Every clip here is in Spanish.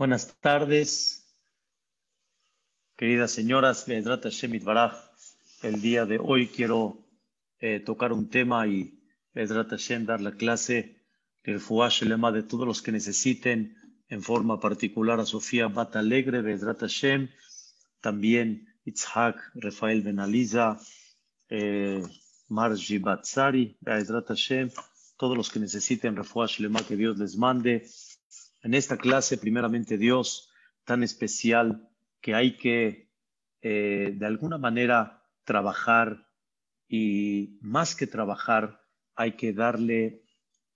Buenas tardes, queridas señoras. El día de hoy quiero eh, tocar un tema y dar la clase del Fuash lema de todos los que necesiten, en forma particular a Sofía Bata Alegre, Hashem, también Itzhak, Rafael Benaliza, eh, Marji Batsari, Hashem, todos los que necesiten Refuash lema que Dios les mande en esta clase, primeramente Dios, tan especial que hay que eh, de alguna manera trabajar y más que trabajar, hay que darle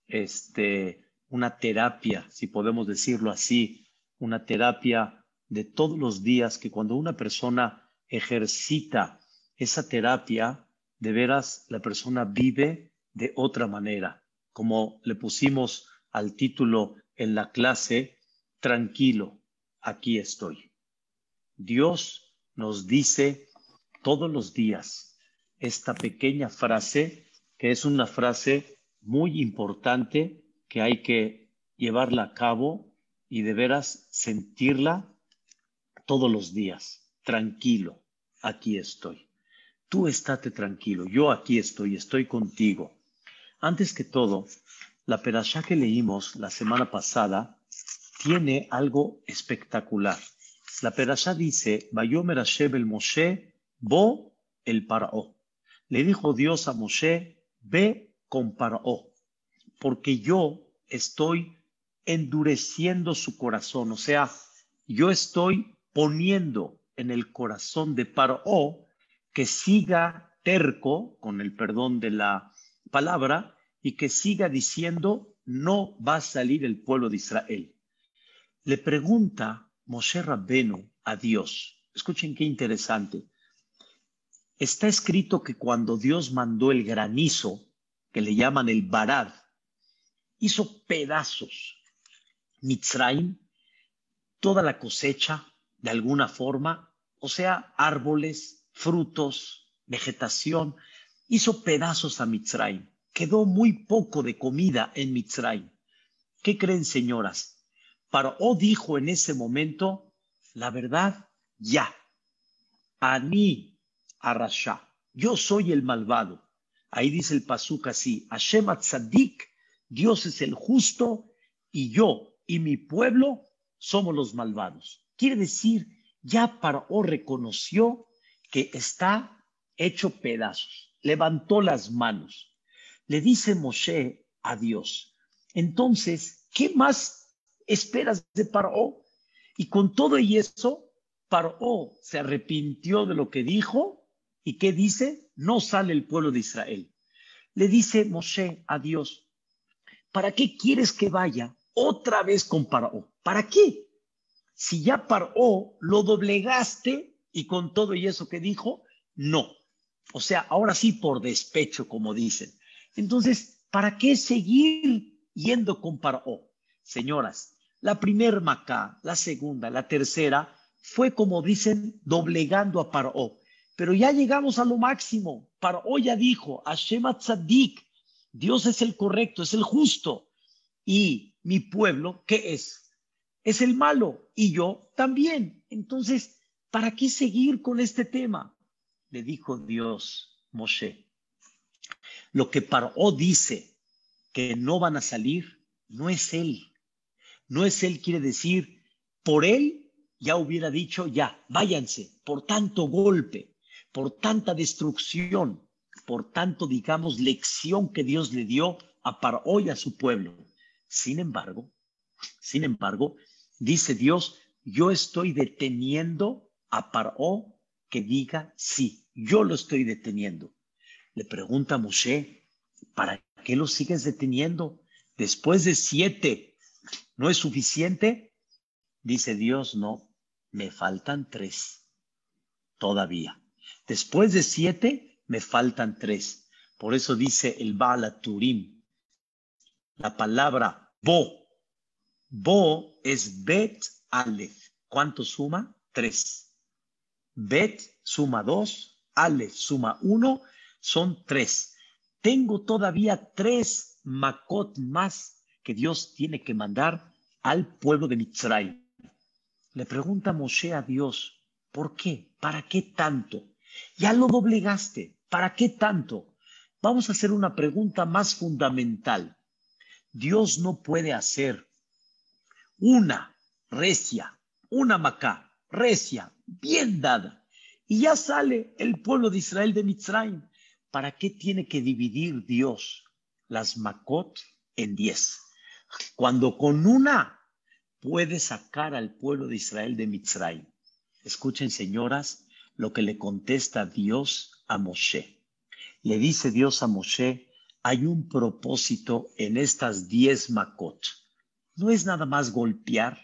este, una terapia, si podemos decirlo así, una terapia de todos los días que cuando una persona ejercita esa terapia, de veras la persona vive de otra manera. Como le pusimos al título en la clase, tranquilo, aquí estoy. Dios nos dice todos los días esta pequeña frase, que es una frase muy importante que hay que llevarla a cabo y de veras sentirla todos los días. Tranquilo, aquí estoy. Tú estate tranquilo, yo aquí estoy, estoy contigo. Antes que todo, la perashá que leímos la semana pasada tiene algo espectacular. La perashá dice, Bayomer Moshe, bo el. Le dijo Dios a Moshe, ve con Paró, porque yo estoy endureciendo su corazón, o sea, yo estoy poniendo en el corazón de Paró que siga terco, con el perdón de la palabra, y que siga diciendo, no va a salir el pueblo de Israel. Le pregunta Moshe Rabbenu a Dios. Escuchen qué interesante. Está escrito que cuando Dios mandó el granizo, que le llaman el Barad, hizo pedazos Mitzrayim, toda la cosecha, de alguna forma, o sea, árboles, frutos, vegetación, hizo pedazos a Mitzrayim quedó muy poco de comida en Mitzray. ¿Qué creen, señoras? Paró dijo en ese momento, la verdad, ya. Ani Arasha, yo soy el malvado. Ahí dice el pasuk así, Hashem Tzadik, Dios es el justo y yo y mi pueblo somos los malvados. Quiere decir, ya Paró reconoció que está hecho pedazos, levantó las manos le dice Moshe a Dios. Entonces, ¿qué más esperas de Paró? Y con todo y eso, Paró se arrepintió de lo que dijo y ¿qué dice? No sale el pueblo de Israel. Le dice Moshe a Dios, ¿para qué quieres que vaya otra vez con Paró? ¿Para qué? Si ya Paró lo doblegaste y con todo y eso que dijo, no. O sea, ahora sí por despecho, como dicen. Entonces, ¿para qué seguir yendo con Paró? Señoras, la primer Macá, la segunda, la tercera, fue como dicen, doblegando a Paró. Pero ya llegamos a lo máximo. Paró ya dijo, Hashem Tzadik, Dios es el correcto, es el justo. Y mi pueblo, ¿qué es? Es el malo. Y yo también. Entonces, ¿para qué seguir con este tema? Le dijo Dios, Moshe, lo que Paró dice que no van a salir, no es él. No es él, quiere decir, por él ya hubiera dicho, ya, váyanse, por tanto golpe, por tanta destrucción, por tanto, digamos, lección que Dios le dio a Paró y a su pueblo. Sin embargo, sin embargo, dice Dios, yo estoy deteniendo a Paró que diga sí, yo lo estoy deteniendo. Le pregunta a Moshe, ¿para qué lo sigues deteniendo? Después de siete, ¿no es suficiente? Dice Dios, no, me faltan tres todavía. Después de siete, me faltan tres. Por eso dice el Baal Turim, la palabra bo. Bo es bet alef. ¿Cuánto suma? Tres. Bet suma dos, alef suma uno son tres. Tengo todavía tres Makot más que Dios tiene que mandar al pueblo de Mitzray. Le pregunta Moshe a Dios, ¿por qué? ¿Para qué tanto? Ya lo doblegaste, ¿para qué tanto? Vamos a hacer una pregunta más fundamental. Dios no puede hacer una recia, una macá, recia, bien dada, y ya sale el pueblo de Israel de Mitzrayim. ¿Para qué tiene que dividir Dios las macot en diez? Cuando con una puede sacar al pueblo de Israel de Mitzrayim. Escuchen, señoras, lo que le contesta Dios a Moshe. Le dice Dios a Moshe, hay un propósito en estas diez macot. No es nada más golpear,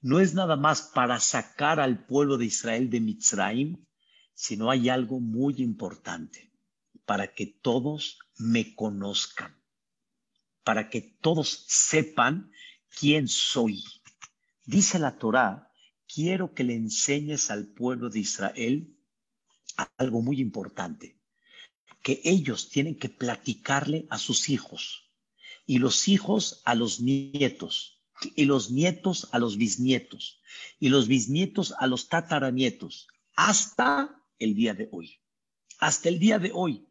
no es nada más para sacar al pueblo de Israel de Mitzrayim, sino hay algo muy importante, para que todos me conozcan, para que todos sepan quién soy. Dice la Torá, quiero que le enseñes al pueblo de Israel algo muy importante, que ellos tienen que platicarle a sus hijos y los hijos a los nietos y los nietos a los bisnietos y los bisnietos a los tataranietos hasta el día de hoy. Hasta el día de hoy,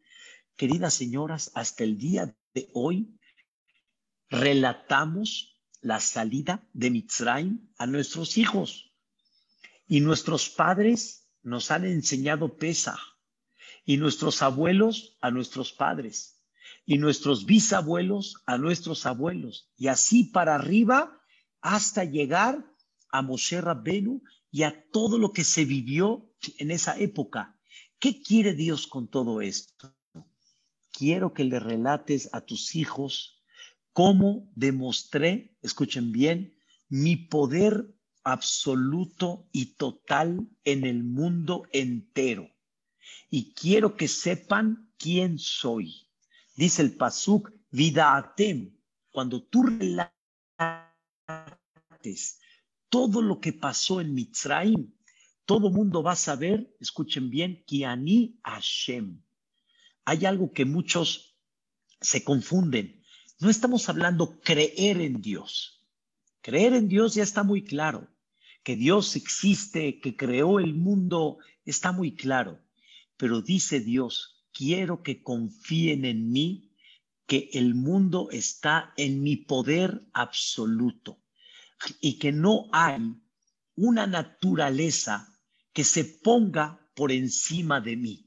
queridas señoras, hasta el día de hoy relatamos la salida de Mitzrayim a nuestros hijos. Y nuestros padres nos han enseñado pesa. Y nuestros abuelos a nuestros padres. Y nuestros bisabuelos a nuestros abuelos. Y así para arriba hasta llegar a Moshe Rabbenu y a todo lo que se vivió en esa época. ¿Qué quiere Dios con todo esto? Quiero que le relates a tus hijos cómo demostré, escuchen bien, mi poder absoluto y total en el mundo entero. Y quiero que sepan quién soy. Dice el Pasuk, Vidaatem, cuando tú relates todo lo que pasó en Mitzrayim, todo mundo va a saber, escuchen bien, Kiani Hashem. Hay algo que muchos se confunden. No estamos hablando creer en Dios. Creer en Dios ya está muy claro. Que Dios existe, que creó el mundo, está muy claro. Pero dice Dios, quiero que confíen en mí, que el mundo está en mi poder absoluto y que no hay una naturaleza que se ponga por encima de mí.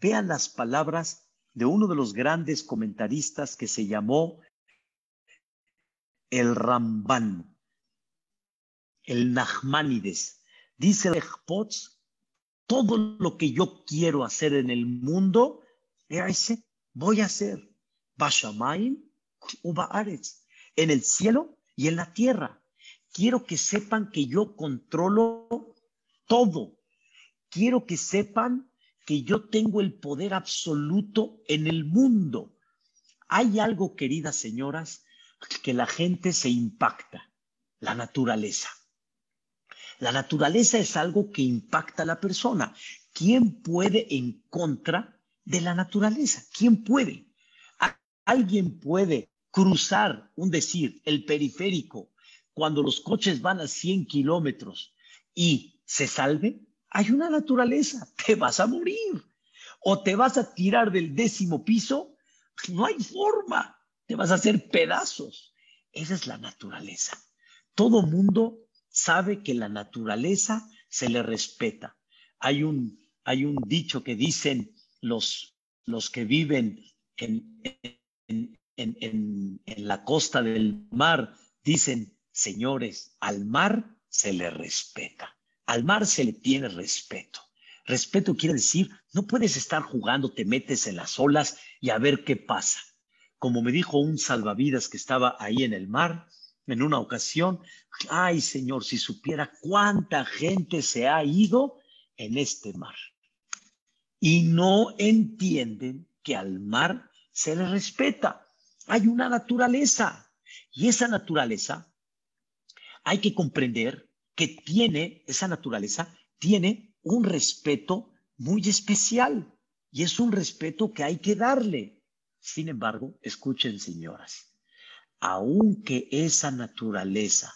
Vean las palabras de uno de los grandes comentaristas que se llamó el Ramban, el Nachmanides. Dice el todo lo que yo quiero hacer en el mundo, voy a hacer. Bashamaim en el cielo y en la tierra. Quiero que sepan que yo controlo todo. Quiero que sepan que yo tengo el poder absoluto en el mundo. Hay algo, queridas señoras, que la gente se impacta, la naturaleza. La naturaleza es algo que impacta a la persona. ¿Quién puede en contra de la naturaleza? ¿Quién puede? ¿Alguien puede cruzar, un decir, el periférico cuando los coches van a 100 kilómetros y se salve? Hay una naturaleza, te vas a morir. O te vas a tirar del décimo piso, no hay forma te vas a hacer pedazos. Esa es la naturaleza. Todo mundo sabe que la naturaleza se le respeta. Hay un, hay un dicho que dicen los, los que viven en, en, en, en la costa del mar, dicen, señores, al mar se le respeta. Al mar se le tiene respeto. Respeto quiere decir, no puedes estar jugando, te metes en las olas y a ver qué pasa como me dijo un salvavidas que estaba ahí en el mar en una ocasión, ay Señor, si supiera cuánta gente se ha ido en este mar. Y no entienden que al mar se le respeta. Hay una naturaleza. Y esa naturaleza hay que comprender que tiene, esa naturaleza tiene un respeto muy especial. Y es un respeto que hay que darle. Sin embargo, escuchen, señoras, aunque esa naturaleza,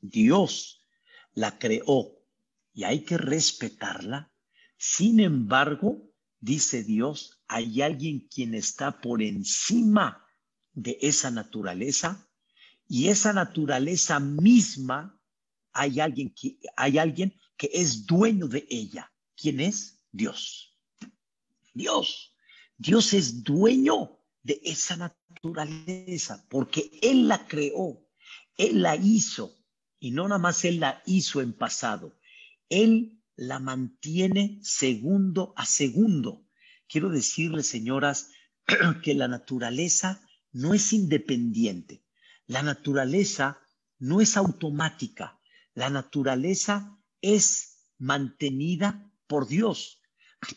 Dios la creó y hay que respetarla. Sin embargo, dice Dios, hay alguien quien está por encima de esa naturaleza y esa naturaleza misma hay alguien que hay alguien que es dueño de ella. ¿Quién es? Dios. Dios. Dios es dueño de esa naturaleza porque él la creó, él la hizo y no nada más él la hizo en pasado. Él la mantiene segundo a segundo. Quiero decirles, señoras, que la naturaleza no es independiente. La naturaleza no es automática. La naturaleza es mantenida por Dios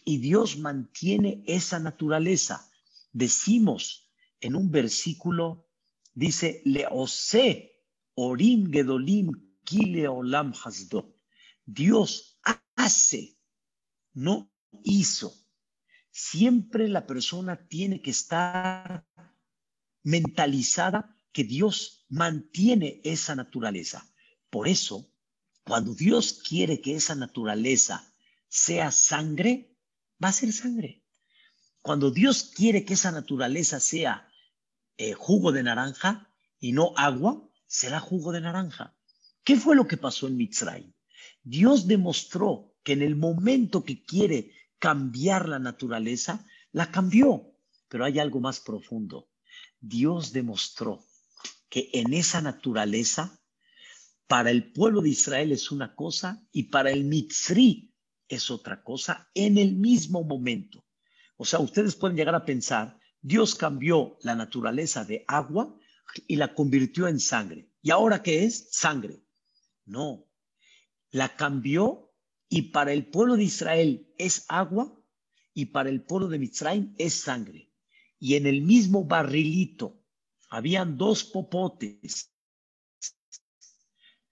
y Dios mantiene esa naturaleza. Decimos en un versículo, dice, Leose Orim Gedolim Kile Olam Hasdo. Dios hace, no hizo. Siempre la persona tiene que estar mentalizada que Dios mantiene esa naturaleza. Por eso, cuando Dios quiere que esa naturaleza sea sangre, va a ser sangre. Cuando Dios quiere que esa naturaleza sea eh, jugo de naranja y no agua, será jugo de naranja. ¿Qué fue lo que pasó en Mitzray? Dios demostró que en el momento que quiere cambiar la naturaleza, la cambió. Pero hay algo más profundo. Dios demostró que en esa naturaleza, para el pueblo de Israel es una cosa y para el Mitzri es otra cosa en el mismo momento. O sea, ustedes pueden llegar a pensar, Dios cambió la naturaleza de agua y la convirtió en sangre. ¿Y ahora qué es? Sangre. No, la cambió y para el pueblo de Israel es agua y para el pueblo de Mitzrayim es sangre. Y en el mismo barrilito habían dos popotes.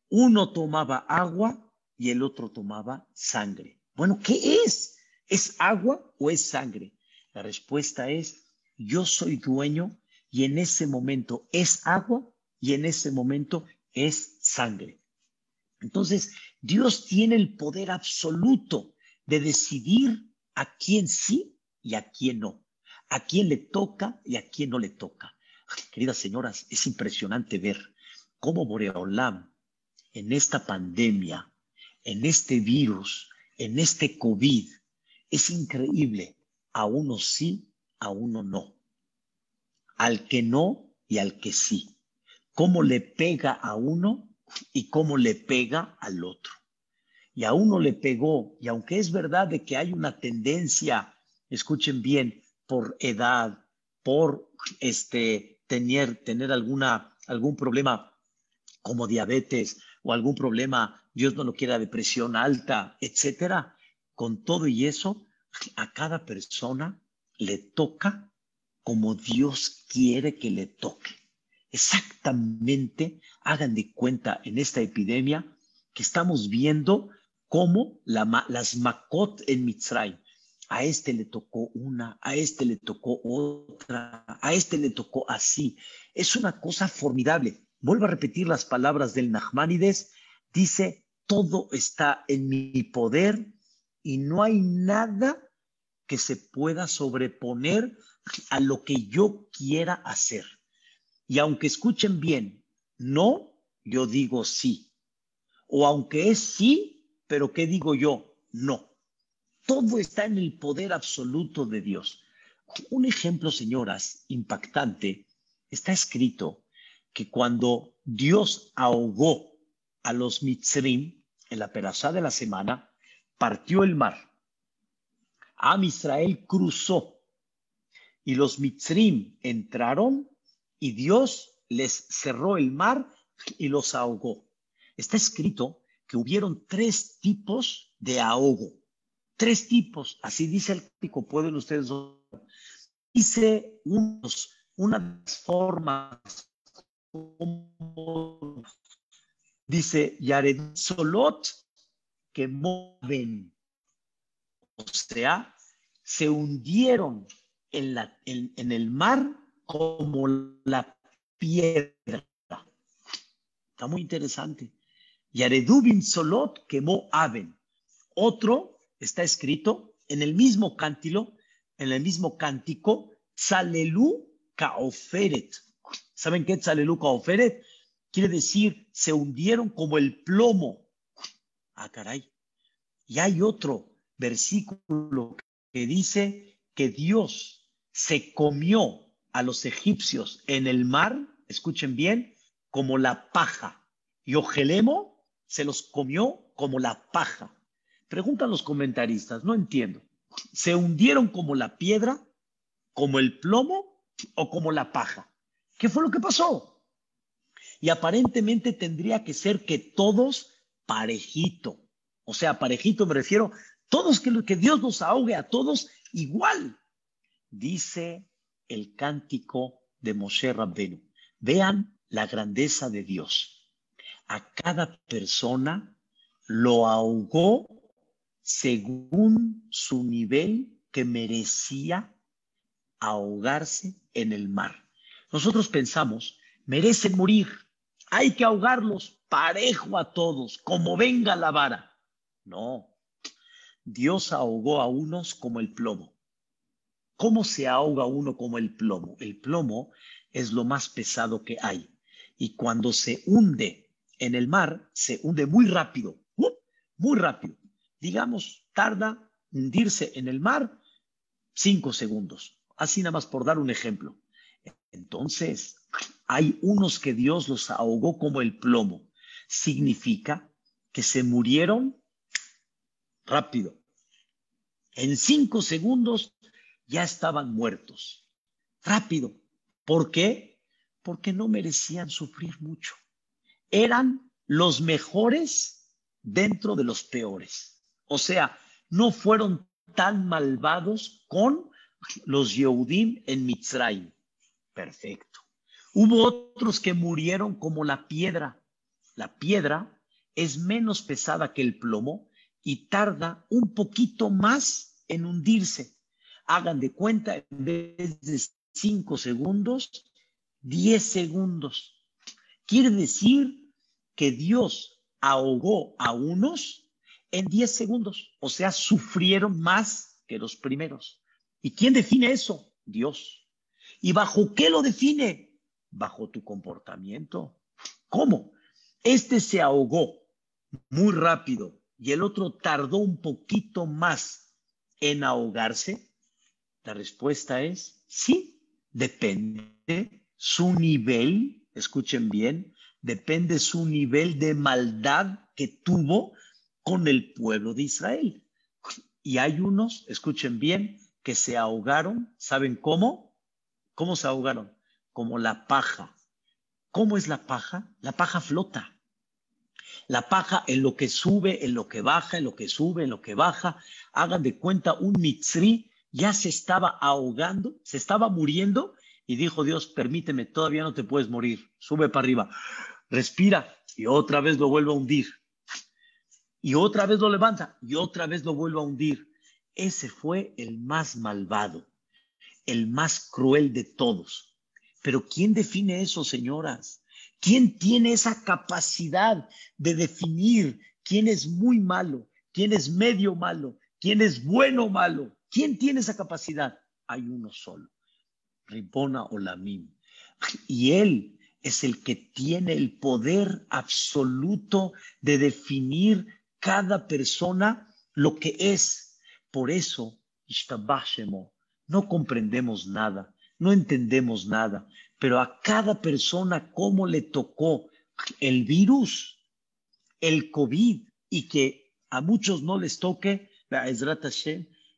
Uno tomaba agua y el otro tomaba sangre. Bueno, ¿qué es? ¿Es agua o es sangre? La respuesta es, yo soy dueño y en ese momento es agua y en ese momento es sangre. Entonces, Dios tiene el poder absoluto de decidir a quién sí y a quién no, a quién le toca y a quién no le toca. Queridas señoras, es impresionante ver cómo Boreolam en esta pandemia, en este virus, en este COVID, es increíble. A uno sí, a uno no al que no y al que sí. Cómo le pega a uno y cómo le pega al otro. Y a uno le pegó, y aunque es verdad de que hay una tendencia, escuchen bien, por edad, por este tener, tener alguna, algún problema como diabetes o algún problema, Dios no lo quiera, depresión alta, etcétera, con todo y eso, a cada persona le toca como Dios quiere que le toque. Exactamente, hagan de cuenta en esta epidemia que estamos viendo cómo las Makot en Mitzray, a este le tocó una, a este le tocó otra, a este le tocó así. Es una cosa formidable. Vuelvo a repetir las palabras del Nachmanides. Dice, todo está en mi poder y no hay nada que se pueda sobreponer a lo que yo quiera hacer. Y aunque escuchen bien, no, yo digo sí. O aunque es sí, pero ¿qué digo yo? No. Todo está en el poder absoluto de Dios. Un ejemplo, señoras, impactante, está escrito que cuando Dios ahogó a los Mitzrim en la perashá de la semana, partió el mar. Am Israel cruzó y los Mitzrim entraron y Dios les cerró el mar y los ahogó. Está escrito que hubieron tres tipos de ahogo. Tres tipos, así dice el típico, pueden ustedes Dice unos, una formas, dice Yared Solot, que mueven, o sea, se hundieron en, la, en, el mar como la piedra. Está muy interesante. Yaredubim Solot quemó Aben. Otro está escrito en el mismo cántilo, en el mismo cántico, Tzalelu Kaoferet. ¿Saben qué es Tzalelu Kaoferet? Quiere decir, se hundieron como el plomo. Ah, caray. Y hay otro versículo que dice que Dios se comió a los egipcios en el mar, escuchen bien, como la paja. Y Ogelemo se los comió como la paja. Preguntan los comentaristas, no entiendo. ¿Se hundieron como la piedra, como el plomo o como la paja? ¿Qué fue lo que pasó? Y aparentemente tendría que ser que todos parejito. O sea, parejito me refiero, todos que, que Dios nos ahogue a todos igual. Dice el cántico de Moshe Rabbenu. Vean la grandeza de Dios. A cada persona lo ahogó según su nivel que merecía ahogarse en el mar. Nosotros pensamos, merecen morir, hay que ahogarlos parejo a todos, como venga la vara. No, Dios ahogó a unos como el plomo ¿Cómo se ahoga uno como el plomo? El plomo es lo más pesado que hay. Y cuando se hunde en el mar, se hunde muy rápido, ¡uh! muy rápido. Digamos, tarda hundirse en el mar cinco segundos. Así nada más por dar un ejemplo. Entonces, hay unos que Dios los ahogó como el plomo. Significa que se murieron rápido. En cinco segundos ya estaban muertos. Rápido. ¿Por qué? Porque no merecían sufrir mucho. Eran los mejores dentro de los peores. O sea, no fueron tan malvados con los Yehudim en Mitzrayim. Perfecto. Hubo otros que murieron como la piedra. La piedra es menos pesada que el plomo y tarda un poquito más en hundirse hagan de cuenta, en vez de cinco segundos, diez segundos. Quiere decir que Dios ahogó a unos en diez segundos, o sea, sufrieron más que los primeros. ¿Y quién define eso? Dios. ¿Y bajo qué lo define? Bajo tu comportamiento. ¿Cómo? Este se ahogó muy rápido y el otro tardó un poquito más en ahogarse. La respuesta es sí, depende su nivel, escuchen bien, depende su nivel de maldad que tuvo con el pueblo de Israel. Y hay unos, escuchen bien, que se ahogaron, ¿saben cómo? ¿Cómo se ahogaron? Como la paja. ¿Cómo es la paja? La paja flota. La paja en lo que sube, en lo que baja, en lo que sube, en lo que baja. Hagan de cuenta un mitzri ya se estaba ahogando, se estaba muriendo y dijo Dios, permíteme, todavía no te puedes morir, sube para arriba, respira y otra vez lo vuelve a hundir. Y otra vez lo levanta y otra vez lo vuelve a hundir. Ese fue el más malvado, el más cruel de todos. Pero ¿quién define eso, señoras? ¿Quién tiene esa capacidad de definir quién es muy malo, quién es medio malo, quién es bueno o malo? ¿Quién tiene esa capacidad? Hay uno solo, Ribona Olamim. Y él es el que tiene el poder absoluto de definir cada persona lo que es. Por eso, no comprendemos nada, no entendemos nada, pero a cada persona cómo le tocó el virus, el COVID, y que a muchos no les toque, la Ezrat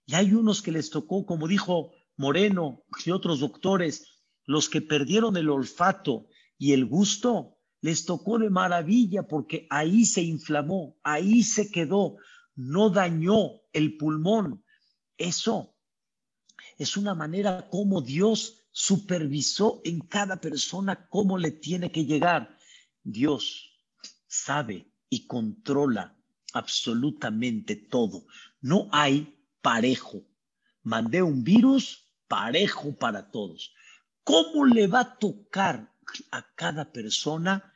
y hay unos que les tocó, como dijo Moreno y otros doctores, los que perdieron el olfato y el gusto, les tocó de maravilla porque ahí se inflamó, ahí se quedó, no dañó el pulmón. Eso es una manera como Dios supervisó en cada persona cómo le tiene que llegar. Dios sabe y controla absolutamente todo. No hay parejo. Mandé un virus parejo para todos. ¿Cómo le va a tocar a cada persona?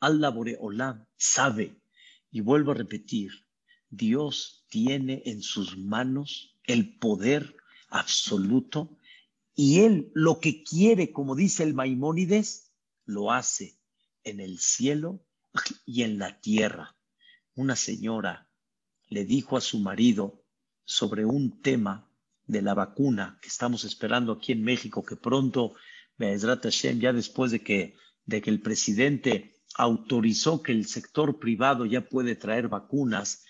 Allah Olam sabe. Y vuelvo a repetir, Dios tiene en sus manos el poder absoluto y Él lo que quiere, como dice el Maimónides, lo hace en el cielo y en la tierra. Una señora le dijo a su marido sobre un tema de la vacuna que estamos esperando aquí en México, que pronto, ya después de que, de que el presidente autorizó que el sector privado ya puede traer vacunas,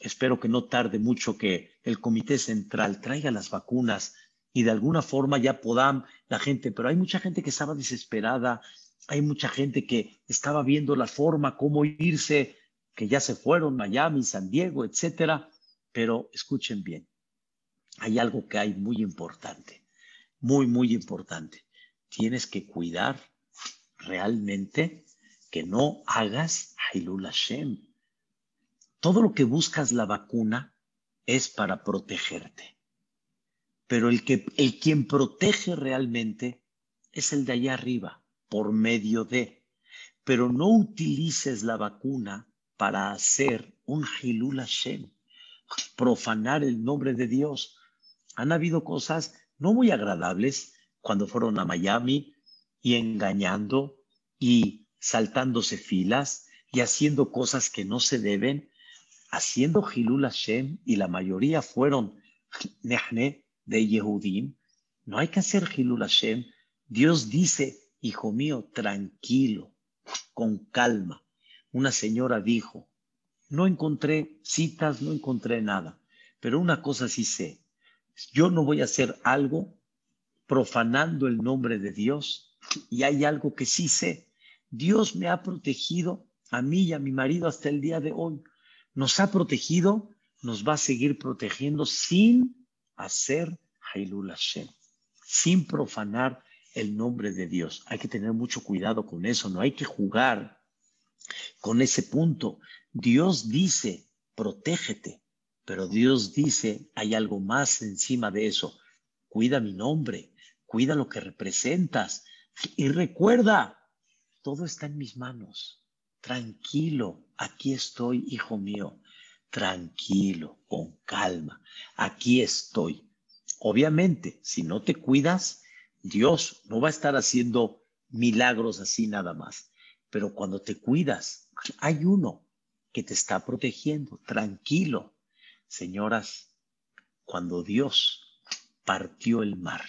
espero que no tarde mucho que el Comité Central traiga las vacunas y de alguna forma ya podamos la gente, pero hay mucha gente que estaba desesperada, hay mucha gente que estaba viendo la forma, cómo irse, que ya se fueron, Miami, San Diego, etcétera. Pero escuchen bien, hay algo que hay muy importante, muy, muy importante. Tienes que cuidar realmente que no hagas Hailul Hashem. Todo lo que buscas la vacuna es para protegerte. Pero el, que, el quien protege realmente es el de allá arriba, por medio de. Pero no utilices la vacuna para hacer un Hilul Hashem profanar el nombre de Dios. Han habido cosas no muy agradables cuando fueron a Miami y engañando y saltándose filas y haciendo cosas que no se deben, haciendo Hilul Hashem y la mayoría fueron Nehne de Yehudim. No hay que hacer Hilul Hashem. Dios dice, hijo mío, tranquilo, con calma. Una señora dijo, no encontré citas, no encontré nada. Pero una cosa sí sé, yo no voy a hacer algo profanando el nombre de Dios. Y hay algo que sí sé. Dios me ha protegido a mí y a mi marido hasta el día de hoy. Nos ha protegido, nos va a seguir protegiendo sin hacer Hailul Hashem, sin profanar el nombre de Dios. Hay que tener mucho cuidado con eso, no hay que jugar con ese punto. Dios dice, protégete, pero Dios dice, hay algo más encima de eso. Cuida mi nombre, cuida lo que representas y recuerda, todo está en mis manos. Tranquilo, aquí estoy, hijo mío. Tranquilo, con calma, aquí estoy. Obviamente, si no te cuidas, Dios no va a estar haciendo milagros así nada más. Pero cuando te cuidas, hay uno que te está protegiendo. Tranquilo. Señoras, cuando Dios partió el mar,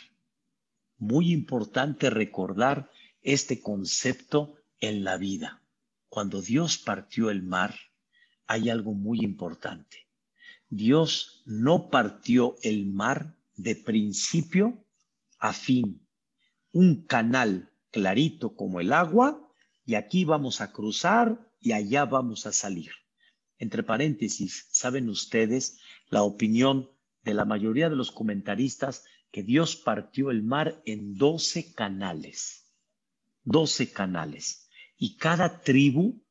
muy importante recordar este concepto en la vida. Cuando Dios partió el mar, hay algo muy importante. Dios no partió el mar de principio a fin. Un canal clarito como el agua y aquí vamos a cruzar y allá vamos a salir. Entre paréntesis, ¿saben ustedes la opinión de la mayoría de los comentaristas que Dios partió el mar en doce canales? Doce canales. Y cada tribu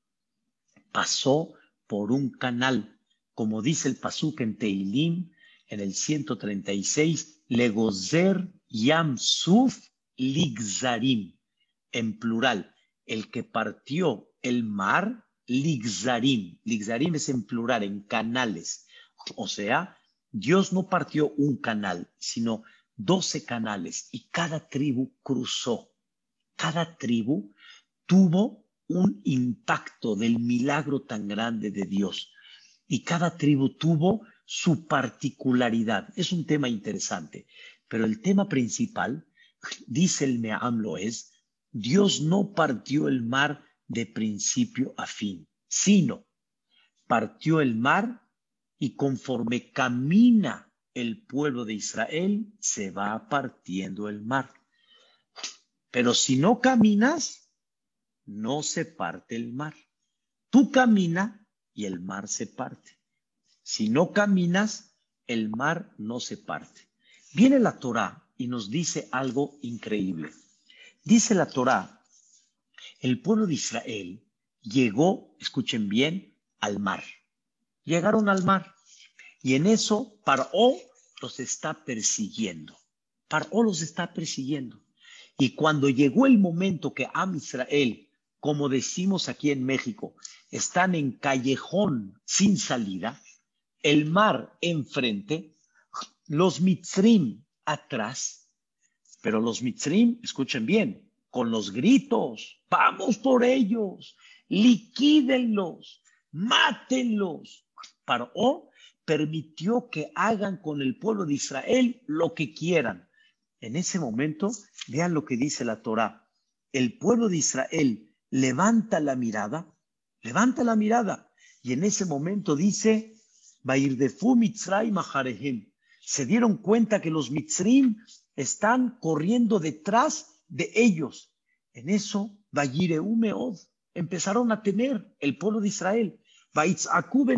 pasó por un canal, como dice el Pasuk en Teilim, en el 136, Legozer Yam Suf Ligzarim, en plural el que partió el mar, Ligzarim. Ligzarim es en plural, en canales. O sea, Dios no partió un canal, sino doce canales y cada tribu cruzó. Cada tribu tuvo un impacto del milagro tan grande de Dios y cada tribu tuvo su particularidad. Es un tema interesante, pero el tema principal, dice el Meamlo, es Dios no partió el mar de principio a fin, sino partió el mar y conforme camina el pueblo de Israel, se va partiendo el mar. Pero si no caminas, no se parte el mar. Tú camina y el mar se parte. Si no caminas, el mar no se parte. Viene la Torah y nos dice algo increíble. Dice la Torá, el pueblo de Israel llegó, escuchen bien, al mar. Llegaron al mar. Y en eso Paró los está persiguiendo. Paró los está persiguiendo. Y cuando llegó el momento que Am Israel como decimos aquí en México, están en callejón sin salida, el mar enfrente, los mitzrim atrás, pero los mitzrim, escuchen bien, con los gritos, vamos por ellos, liquídenlos, mátenlos. Paró permitió que hagan con el pueblo de Israel lo que quieran. En ese momento, vean lo que dice la Torah. El pueblo de Israel levanta la mirada, levanta la mirada, y en ese momento dice, Bairdefu Mitzrayim Se dieron cuenta que los Mitzrim están corriendo detrás de ellos. En eso, empezaron a temer el pueblo de Israel.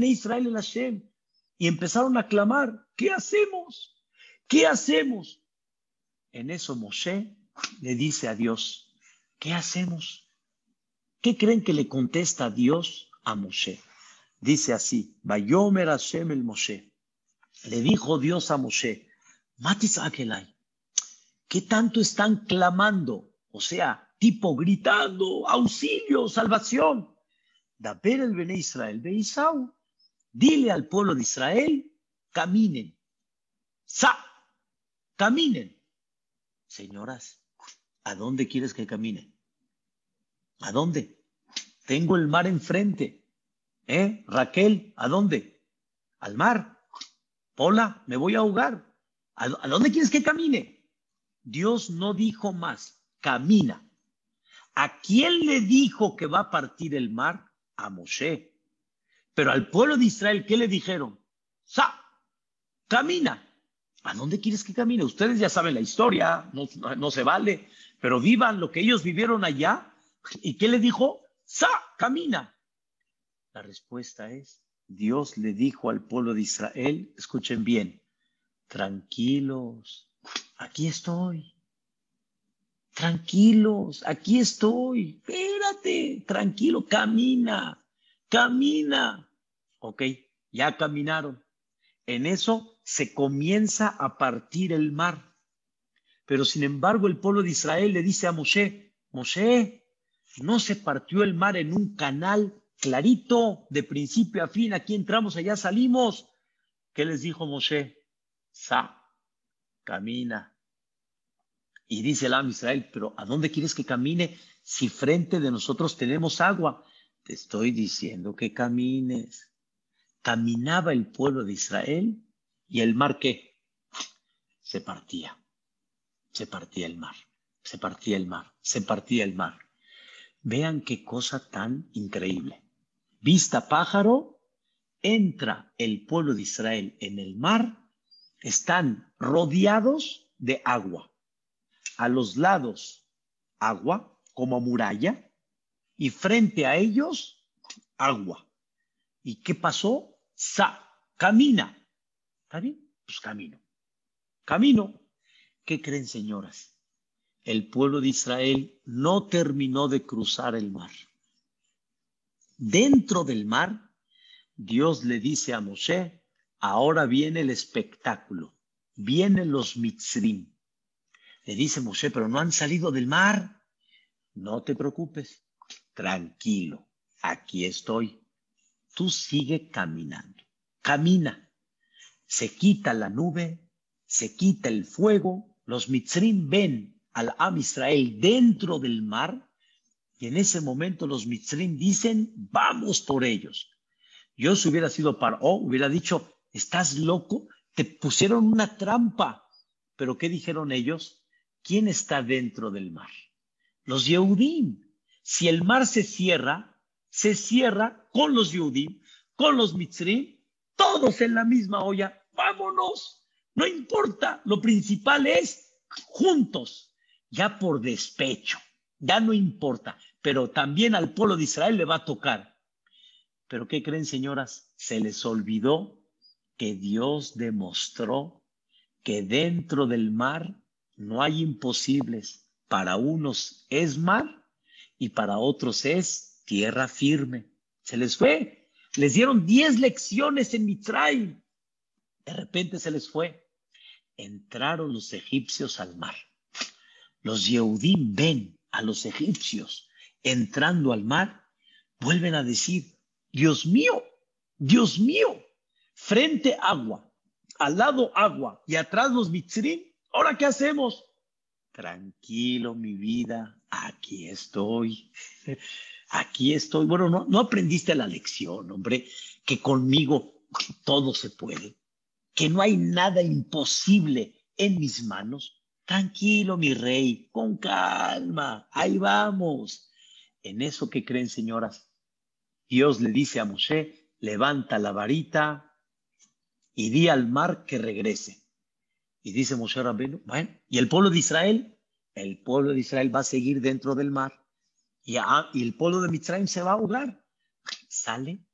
Israel el Hashem. Y empezaron a clamar, ¿qué hacemos? ¿Qué hacemos? En eso Moshe le dice a Dios, ¿qué hacemos? ¿Qué creen que le contesta Dios a Moshe? Dice así, Hashem el Moshe. Le dijo Dios a Moshe, Matis Akelai, ¿qué tanto están clamando? O sea, tipo gritando, auxilio, salvación. ver el Bene Israel de Isau. Dile al pueblo de Israel, caminen. Sa, caminen. Señoras, ¿a dónde quieres que camine? ¿A dónde? Tengo el mar enfrente. ¿Eh? Raquel, ¿a dónde? Al mar. Pola, me voy a ahogar. ¿A, dónde quieres que camine? Dios no dijo más, camina. ¿A quién le dijo que va a partir el mar? A Moshe. Pero al pueblo de Israel, ¿qué le dijeron? Sa, camina. ¿A dónde quieres que camine? Ustedes ya saben la historia, no, se vale, pero vivan lo que ellos vivieron allá. ¿Y qué le dijo? Sa, camina. La respuesta es, Dios le dijo al pueblo de Israel, escuchen bien, tranquilos, aquí estoy. Tranquilos, aquí estoy. Espérate, tranquilo, camina, camina. Ok, ya caminaron. En eso se comienza a partir el mar. Pero sin embargo el pueblo de Israel le dice a Moshe, Moshe, no se partió el mar en un canal clarito, de principio a fin, aquí entramos, allá salimos. ¿Qué les dijo Moshe? Sa, camina. Y dice el Am Israel, pero ¿a dónde quieres que camine si frente de nosotros tenemos agua? Te estoy diciendo que camines caminaba el pueblo de Israel y el mar qué? Se partía, se partía el mar, se partía el mar, se partía el mar. Vean qué cosa tan increíble. Vista pájaro, entra el pueblo de Israel en el mar, están rodeados de agua. A los lados, agua como muralla, y frente a ellos, agua. ¿Y qué pasó? Sa, camina. ¿Está bien? Pues camino. Camino. ¿Qué creen, señoras? El pueblo de Israel no terminó de cruzar el mar. Dentro del mar, Dios le dice a Moshe, ahora viene el espectáculo, vienen los mitzrim. Le dice Moshe, pero no han salido del mar. No te preocupes, tranquilo, aquí estoy tú sigue caminando. Camina. Se quita la nube, se quita el fuego, los mitzrim ven al Am Israel dentro del mar y en ese momento los mitzrim dicen, vamos por ellos. Yo si hubiera sido Paró, hubiera dicho, estás loco, te pusieron una trampa. Pero ¿qué dijeron ellos? ¿Quién está dentro del mar? Los Yehudim. Si el mar se cierra, se cierra con los Yudim, con los Mitzrim, todos en la misma olla. Vámonos. No importa. Lo principal es juntos, ya por despecho. Ya no importa. Pero también al pueblo de Israel le va a tocar. Pero ¿qué creen, señoras? Se les olvidó que Dios demostró que dentro del mar no hay imposibles. Para unos es mar y para otros es tierra firme. Se les fue. Les dieron diez lecciones en Mitraim. De repente se les fue. Entraron los egipcios al mar. Los Yehudim ven a los egipcios entrando al mar, vuelven a decir, Dios mío, Dios mío, frente agua, al lado agua y atrás los mitzrim, ¿ahora qué hacemos? Tranquilo, mi vida, aquí estoy. Aquí estoy. Bueno, no, no aprendiste la lección, hombre, que conmigo todo se puede, que no hay nada imposible en mis manos. Tranquilo, mi rey, con calma, ahí vamos. En eso que creen, señoras, Dios le dice a Moshe, levanta la varita y di al mar que regrese. Y dice Moshe Rabbeinu, bueno, ¿y el pueblo de Israel? El pueblo de Israel va a seguir dentro del mar y, el pueblo de Mitzrayim se va a ahogar. Sale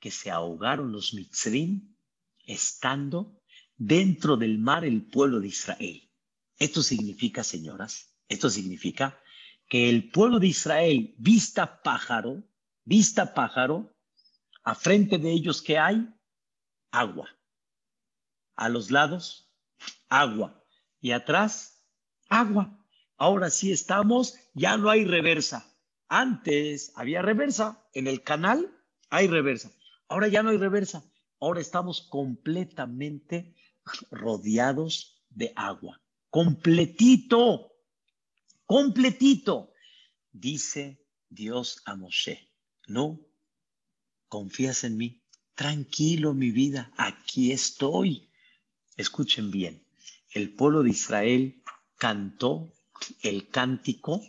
que se ahogaron los Mitzrim estando dentro del mar el pueblo de Israel. Esto significa, señoras, esto significa que el pueblo de Israel vista pájaro, vista pájaro, a frente de ellos que hay agua. A los lados, agua. Y atrás, agua. Ahora sí estamos, ya no hay reversa. Antes había reversa, en el canal hay reversa. Ahora ya no hay reversa. Ahora estamos completamente rodeados de agua. Completito, completito. Dice Dios a Moshe, no, confías en mí. Tranquilo, mi vida, aquí estoy. Escuchen bien, el pueblo de Israel cantó el cántico,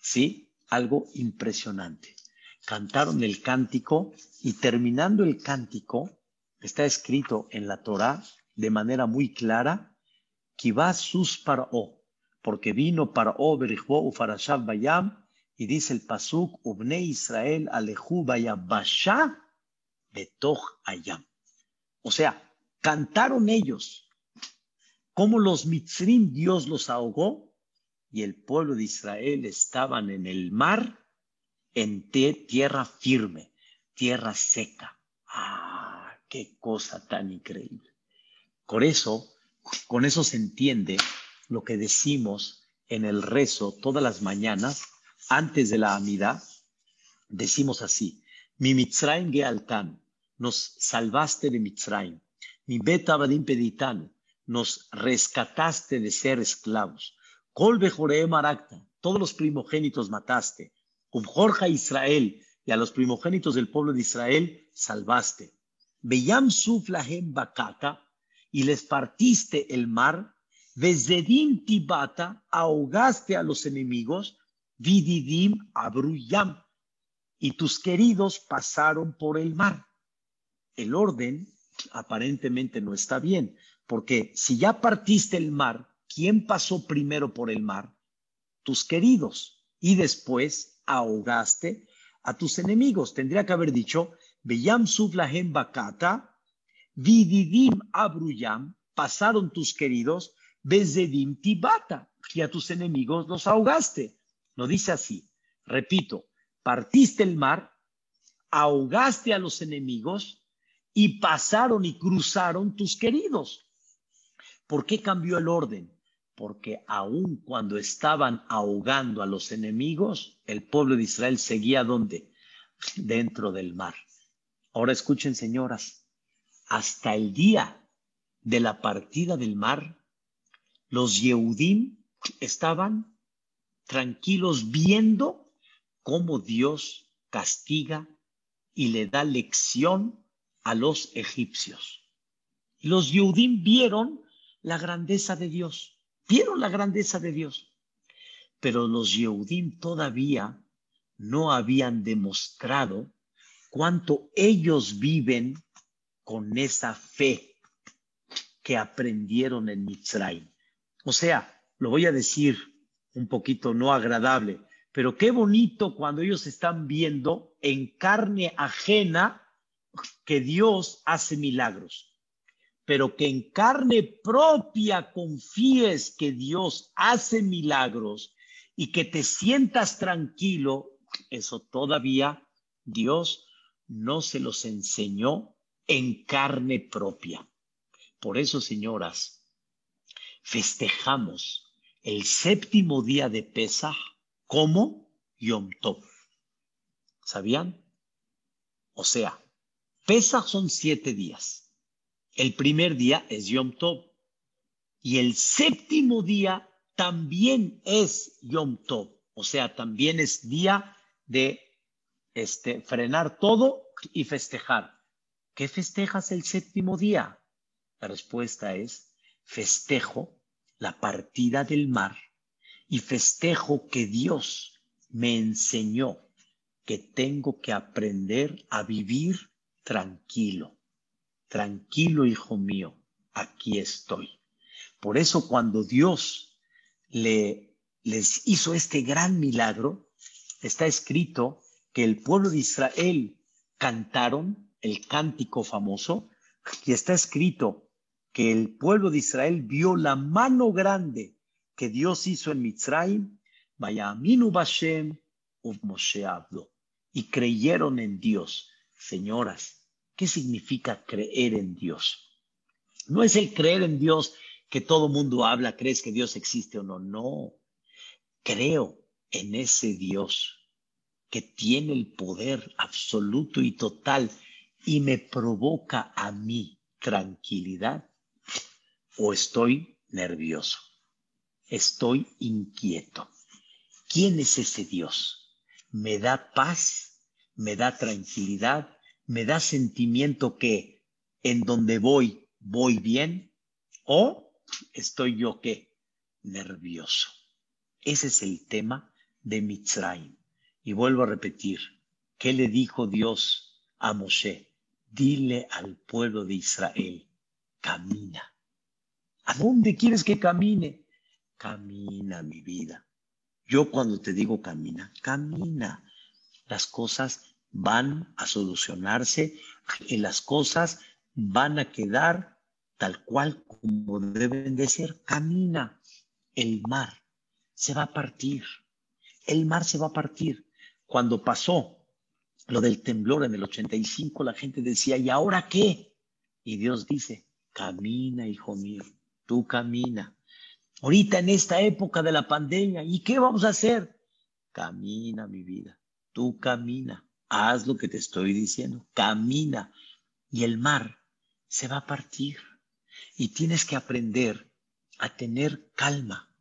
¿sí? algo impresionante. Cantaron el cántico y terminando el cántico, está escrito en la Torá de manera muy clara, Kibá sus porque vino para Berihbo Ufarashav Bayam, y dice el Pasuk, Ubne Israel Alehu Basha Betoch Ayam. O sea, cantaron ellos como los Mitzrim Dios los ahogó y el pueblo de Israel estaban en el mar, en tierra firme, tierra seca. ¡Ah! ¡Qué cosa tan increíble! Por eso, con eso se entiende lo que decimos en el rezo todas las mañanas, antes de la amida, decimos así, mi Mitzrayim Gealtan, nos salvaste de Mitzrayim, mi Bet Abadim Peditan, nos rescataste de ser esclavos, todos los primogénitos mataste. Jorge Israel, y a los primogénitos del pueblo de Israel salvaste. Beyam suflahem bakata, y les partiste el mar. Vezedim tibata, ahogaste a los enemigos. Vididim abruyam, y tus queridos pasaron por el mar. El orden aparentemente no está bien, porque si ya partiste el mar, ¿quién pasó primero por el mar? Tus queridos. Y después ahogaste a tus enemigos. Tendría que haber dicho, Beyam Suflahem Bakata, Vididim Abruyam, pasaron tus queridos, Bezedim Tibata, y a tus enemigos los ahogaste. No dice así. Repito, partiste el mar, ahogaste a los enemigos y pasaron y cruzaron tus queridos. ¿Por qué cambió el orden? porque aun cuando estaban ahogando a los enemigos, el pueblo de Israel seguía donde? Dentro del mar. Ahora escuchen, señoras, hasta el día de la partida del mar, los Yehudim estaban tranquilos viendo cómo Dios castiga y le da lección a los egipcios. Los Yehudim vieron la grandeza de Dios vieron la grandeza de Dios. Pero los Yehudim todavía no habían demostrado cuánto ellos viven con esa fe que aprendieron en Mitzrayim. O sea, lo voy a decir un poquito no agradable, pero qué bonito cuando ellos están viendo en carne ajena que Dios hace milagros pero que en carne propia confíes que Dios hace milagros y que te sientas tranquilo, eso todavía Dios no se los enseñó en carne propia. Por eso, señoras, festejamos el séptimo día de Pesach como Yom Tov. ¿Sabían? O sea, Pesach son siete días. El primer día es Yom Tov. Y el séptimo día también es Yom Tov. O sea, también es día de este, frenar todo y festejar. ¿Qué festejas el séptimo día? La respuesta es, festejo la partida del mar y festejo que Dios me enseñó que tengo que aprender a vivir tranquilo. Tranquilo, hijo mío, aquí estoy. Por eso cuando Dios le, les hizo este gran milagro, está escrito que el pueblo de Israel cantaron el cántico famoso y está escrito que el pueblo de Israel vio la mano grande que Dios hizo en Mitzrayim, Vayaminu Bashem Moshe y creyeron en Dios. Señoras, ¿qué significa creer en Dios? No es el creer en Dios que todo mundo habla, crees que Dios existe o no. No, creo en ese Dios que tiene el poder absoluto y total y me provoca a mí tranquilidad o estoy nervioso, estoy inquieto. ¿Quién es ese Dios? ¿Me da paz? ¿Me da tranquilidad? ¿Me da sentimiento que en donde voy voy bien? ¿O estoy yo qué? Nervioso. Ese es el tema de Mitzrayim. Y vuelvo a repetir, ¿qué le dijo Dios a Moshe? Dile al pueblo de Israel, camina. ¿A dónde quieres que camine? Camina, mi vida. Yo cuando te digo camina, camina. Las cosas van a solucionarse y las cosas van a quedar tal cual como deben de ser, camina. El mar se va a partir. El mar se va a partir. Cuando pasó lo del temblor en el 85, la gente decía, ¿y ahora qué? Y Dios dice, camina, hijo mío, tú camina. Ahorita en esta época de la pandemia, ¿y qué vamos a hacer? Camina, mi vida, tú camina, haz lo que te estoy diciendo, camina. Y el mar se va a partir. Y tienes que aprender a tener calma,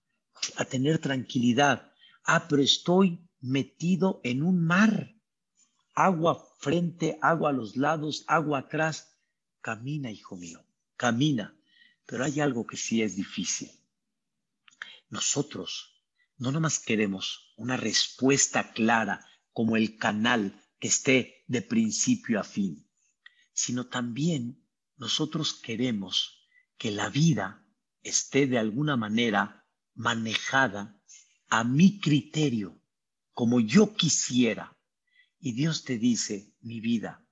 a tener tranquilidad. Ah, pero estoy metido en un mar. Agua frente, agua a los lados, agua atrás. Camina, hijo mío, camina. Pero hay algo que sí es difícil. Nosotros no nomás queremos una respuesta clara como el canal que esté de principio a fin, sino también nosotros queremos que la vida esté de alguna manera manejada a mi criterio, como yo quisiera. Y Dios te dice, mi vida,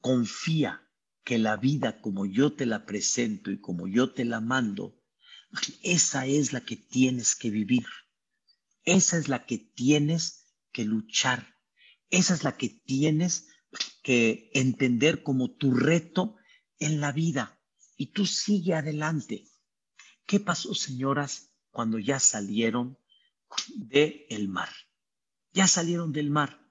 confía que la vida como yo te la presento y como yo te la mando, esa es la que tienes que vivir. Esa es la que tienes que luchar. Esa es la que tienes que entender como tu reto en la vida y tú sigue adelante. ¿Qué pasó, señoras, cuando ya salieron del el mar? Ya salieron del mar.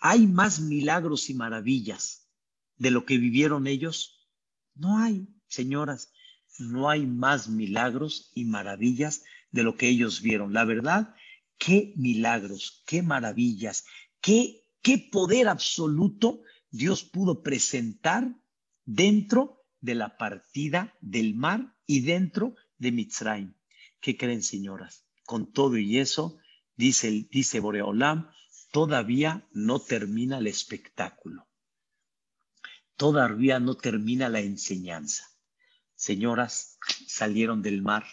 ¿Hay más milagros y maravillas de lo que vivieron ellos? No hay, señoras, no hay más milagros y maravillas de lo que ellos vieron. La verdad, qué milagros, qué maravillas, qué, qué poder absoluto Dios pudo presentar dentro de la partida del mar y dentro de Mitzrayim. ¿Qué creen, señoras? Con todo y eso, dice, dice Boreolam, todavía no termina el espectáculo. Todavía no termina la enseñanza. Señoras, salieron del mar,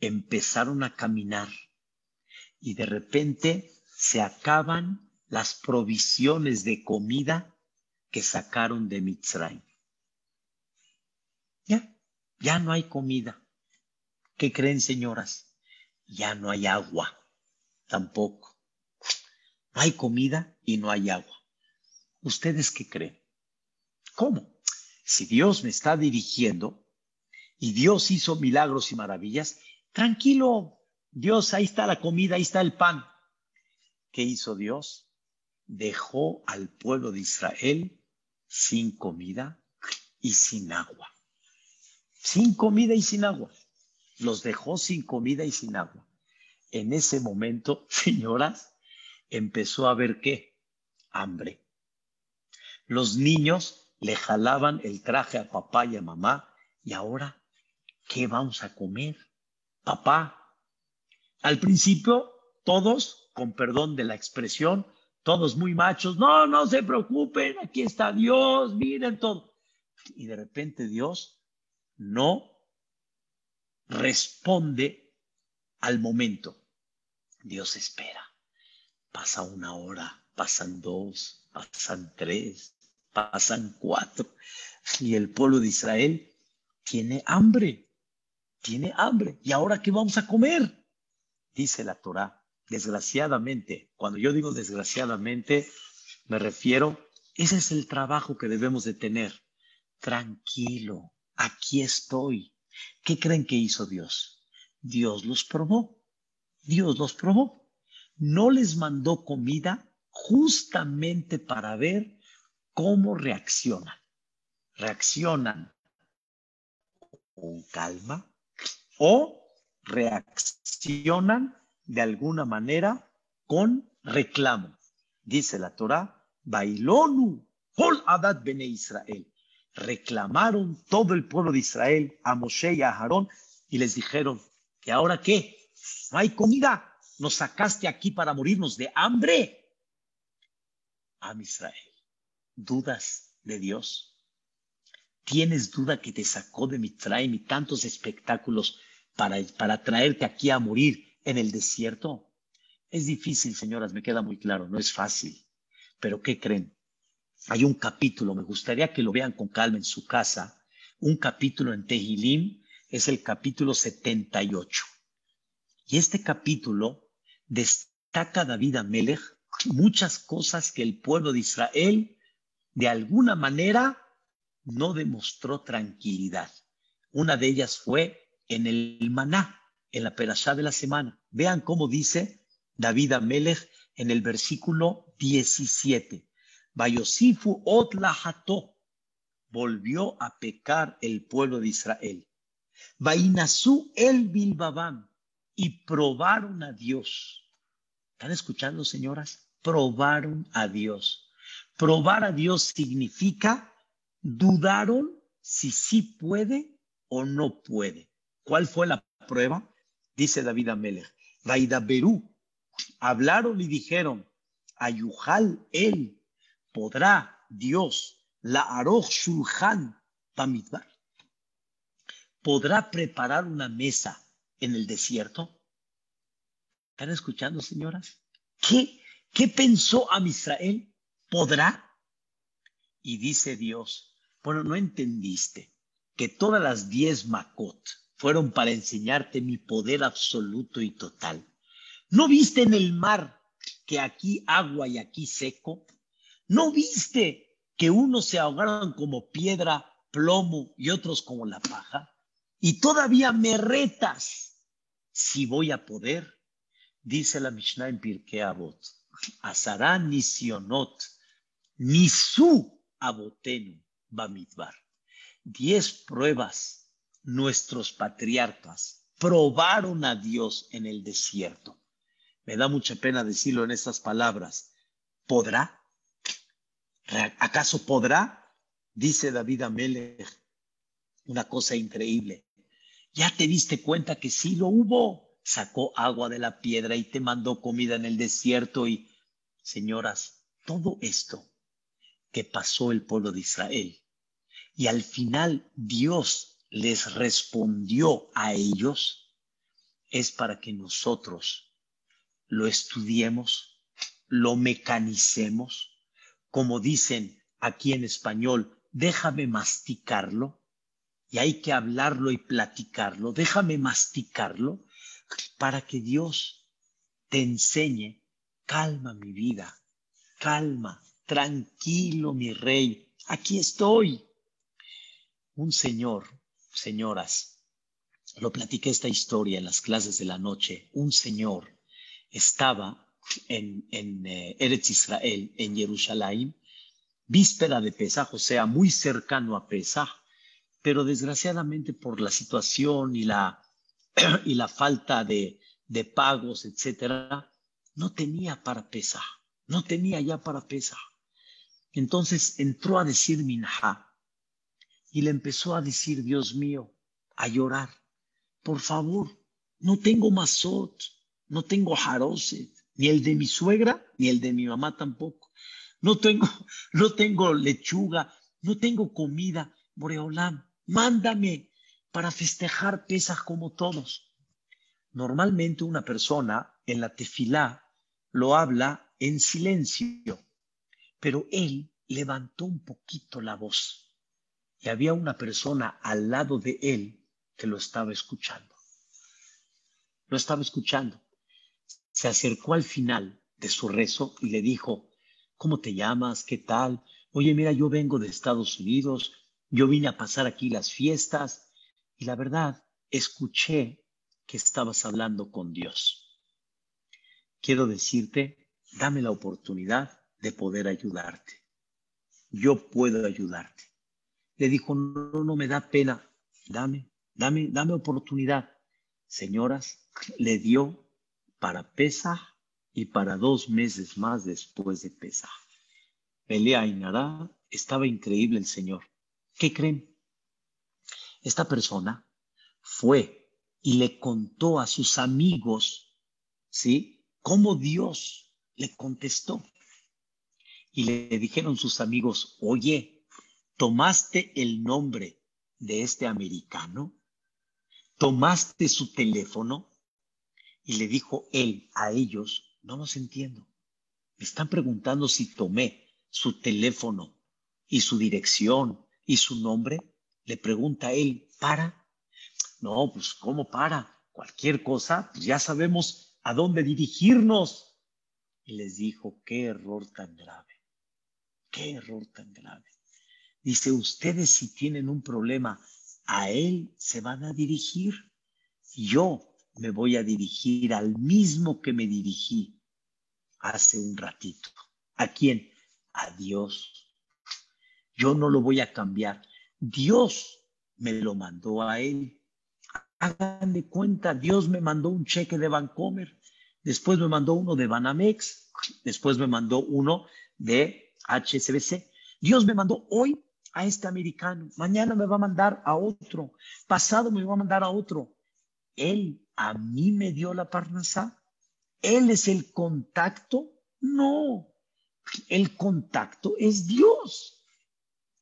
empezaron a caminar y de repente se acaban las provisiones de comida que sacaron de Mitzrayim. Ya, ya no hay comida. ¿Qué creen, señoras? Ya no hay agua, tampoco. Hay comida y no hay agua. ¿Ustedes qué creen? ¿Cómo? Si Dios me está dirigiendo y Dios hizo milagros y maravillas, tranquilo, Dios, ahí está la comida, ahí está el pan. ¿Qué hizo Dios? dejó al pueblo de Israel sin comida y sin agua. Sin comida y sin agua. Los dejó sin comida y sin agua. En ese momento, señoras, empezó a haber qué? Hambre. Los niños le jalaban el traje a papá y a mamá y ahora, ¿qué vamos a comer? Papá. Al principio, todos, con perdón de la expresión, todos muy machos, no, no se preocupen, aquí está Dios, miren todo. Y de repente Dios no responde al momento. Dios espera. Pasa una hora, pasan dos, pasan tres, pasan cuatro. Y el pueblo de Israel tiene hambre, tiene hambre. ¿Y ahora qué vamos a comer? Dice la Torah desgraciadamente, cuando yo digo desgraciadamente, me refiero, ese es el trabajo que debemos de tener. Tranquilo, aquí estoy. ¿Qué creen que hizo Dios? Dios los probó. Dios los probó. No les mandó comida justamente para ver cómo reaccionan. Reaccionan con calma o reaccionan de alguna manera con reclamo. Dice la Torah, Bailonu, Hol Adad Bene Israel. Reclamaron todo el pueblo de Israel a Moshe y a Aarón y les dijeron, ¿que ahora qué? No hay comida. Nos sacaste aquí para morirnos de hambre. Am Israel, ¿dudas de Dios? ¿Tienes duda que te sacó de Mitraim y tantos espectáculos para, para traerte aquí a morir en el desierto. Es difícil, señoras, me queda muy claro, no es fácil. Pero ¿qué creen? Hay un capítulo, me gustaría que lo vean con calma en su casa, un capítulo en Tehilim, es el capítulo 78. Y este capítulo destaca David Amelech muchas cosas que el pueblo de Israel de alguna manera no demostró tranquilidad. Una de ellas fue en el maná en la perashá de la semana. Vean cómo dice David Amelech en el versículo 17. Vayosifu ot. Volvió a pecar el pueblo de Israel. Vainasú el bilbabam. Y probaron a Dios. ¿Están escuchando, señoras? Probaron a Dios. Probar a Dios significa dudaron si sí puede o no puede. ¿Cuál fue la prueba? dice David Amelech, Berú, hablaron y dijeron, Ayujal él, podrá Dios, la Aroch Shulchan Pamidbar, podrá preparar una mesa en el desierto. ¿Están escuchando, señoras? ¿Qué, qué pensó Amisrael? ¿Podrá? Y dice Dios, bueno, no entendiste que todas las diez Makot, fueron para enseñarte mi poder absoluto y total. ¿No viste en el mar que aquí agua y aquí seco? ¿No viste que unos se ahogaron como piedra, plomo y otros como la paja? Y todavía me retas si voy a poder. Dice la Mishnah en Pirkei Avot, Azará nisionot, nisu abotenu bamidbar. Diez pruebas nuestros patriarcas probaron a Dios en el desierto. Me da mucha pena decirlo en estas palabras. ¿Podrá? ¿Acaso podrá? Dice David Amelech. Una cosa increíble. Ya te diste cuenta que sí lo hubo. Sacó agua de la piedra y te mandó comida en el desierto y, señoras, todo esto que pasó el pueblo de Israel. Y al final Dios les respondió a ellos es para que nosotros lo estudiemos, lo mecanicemos, como dicen aquí en español, déjame masticarlo, y hay que hablarlo y platicarlo, déjame masticarlo, para que Dios te enseñe, calma mi vida, calma, tranquilo mi rey, aquí estoy. Un señor señoras, lo platiqué esta historia en las clases de la noche. Un señor estaba en, en eh, Eretz Israel, en Jerusalén, víspera de Pesaj, o sea, muy cercano a Pesaj, pero desgraciadamente por la situación y la, y la falta de, de pagos, etcétera, no tenía para Pesaj, no tenía ya para Pesaj. Entonces entró a decir Minha y le empezó a decir, Dios mío, a llorar, por favor, no tengo masot, no tengo jaroset, ni el de mi suegra, ni el de mi mamá tampoco. No tengo, no tengo lechuga, no tengo comida. Boreolam, mándame para festejar pesas como todos. Normalmente una persona en la tefilá lo habla en silencio, pero él levantó un poquito la voz y había una persona al lado de él que lo estaba escuchando. Lo estaba escuchando se acercó al final de su rezo y le dijo, ¿cómo te llamas? ¿Qué tal? Oye, mira, yo vengo de Estados Unidos, yo vine a pasar aquí las fiestas y la verdad, escuché que estabas hablando con Dios. Quiero decirte, dame la oportunidad de poder ayudarte. Yo puedo ayudarte. Le dijo, no, no me da pena, dame, dame, dame oportunidad. Señoras, le dio para Pesaj y para dos meses más después de Pesaj. Pelea y Nará, estaba increíble el Señor. ¿Qué creen? Esta persona fue y le contó a sus amigos, ¿sí? Cómo Dios le contestó. Y le dijeron sus amigos, oye, ¿tomaste el nombre de este americano? ¿Tomaste su teléfono? Y le dijo él a ellos, no los entiendo. Me están preguntando si tomé su teléfono y su dirección y su nombre. Le pregunta él, ¿para? No, pues ¿cómo para? Cualquier cosa, pues ya sabemos a dónde dirigirnos. Y les dijo, qué error tan grave, qué error tan grave. Dice, ustedes si tienen un problema, a él se van a dirigir. Yo me voy a dirigir al mismo que me dirigí hace un ratito. ¿A quién? A Dios. Yo no lo voy a cambiar. Dios me lo mandó a él. Hagan de cuenta, Dios me mandó un cheque de Vancomer, después me mandó uno de Banamex, después me mandó uno de HSBC. Dios me mandó hoy a este americano, mañana me va a mandar a otro, pasado me va a mandar a otro. Él a mí me dio la parnasá. Él es el contacto. No, el contacto es Dios.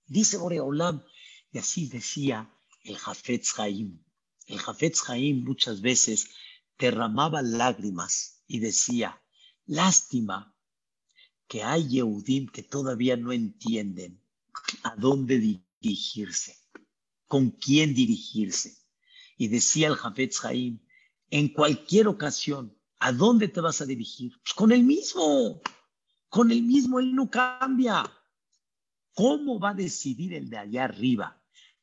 Dice Boreolam, y así decía el Jafetz Haim. El Jafetz Haim muchas veces derramaba lágrimas y decía, lástima que hay Yehudim que todavía no entienden a dónde dirigirse, con quién dirigirse. Y decía el Jafetz Haim, en cualquier ocasión, ¿a dónde te vas a dirigir? Pues con el mismo, con el mismo, él no cambia. ¿Cómo va a decidir el de allá arriba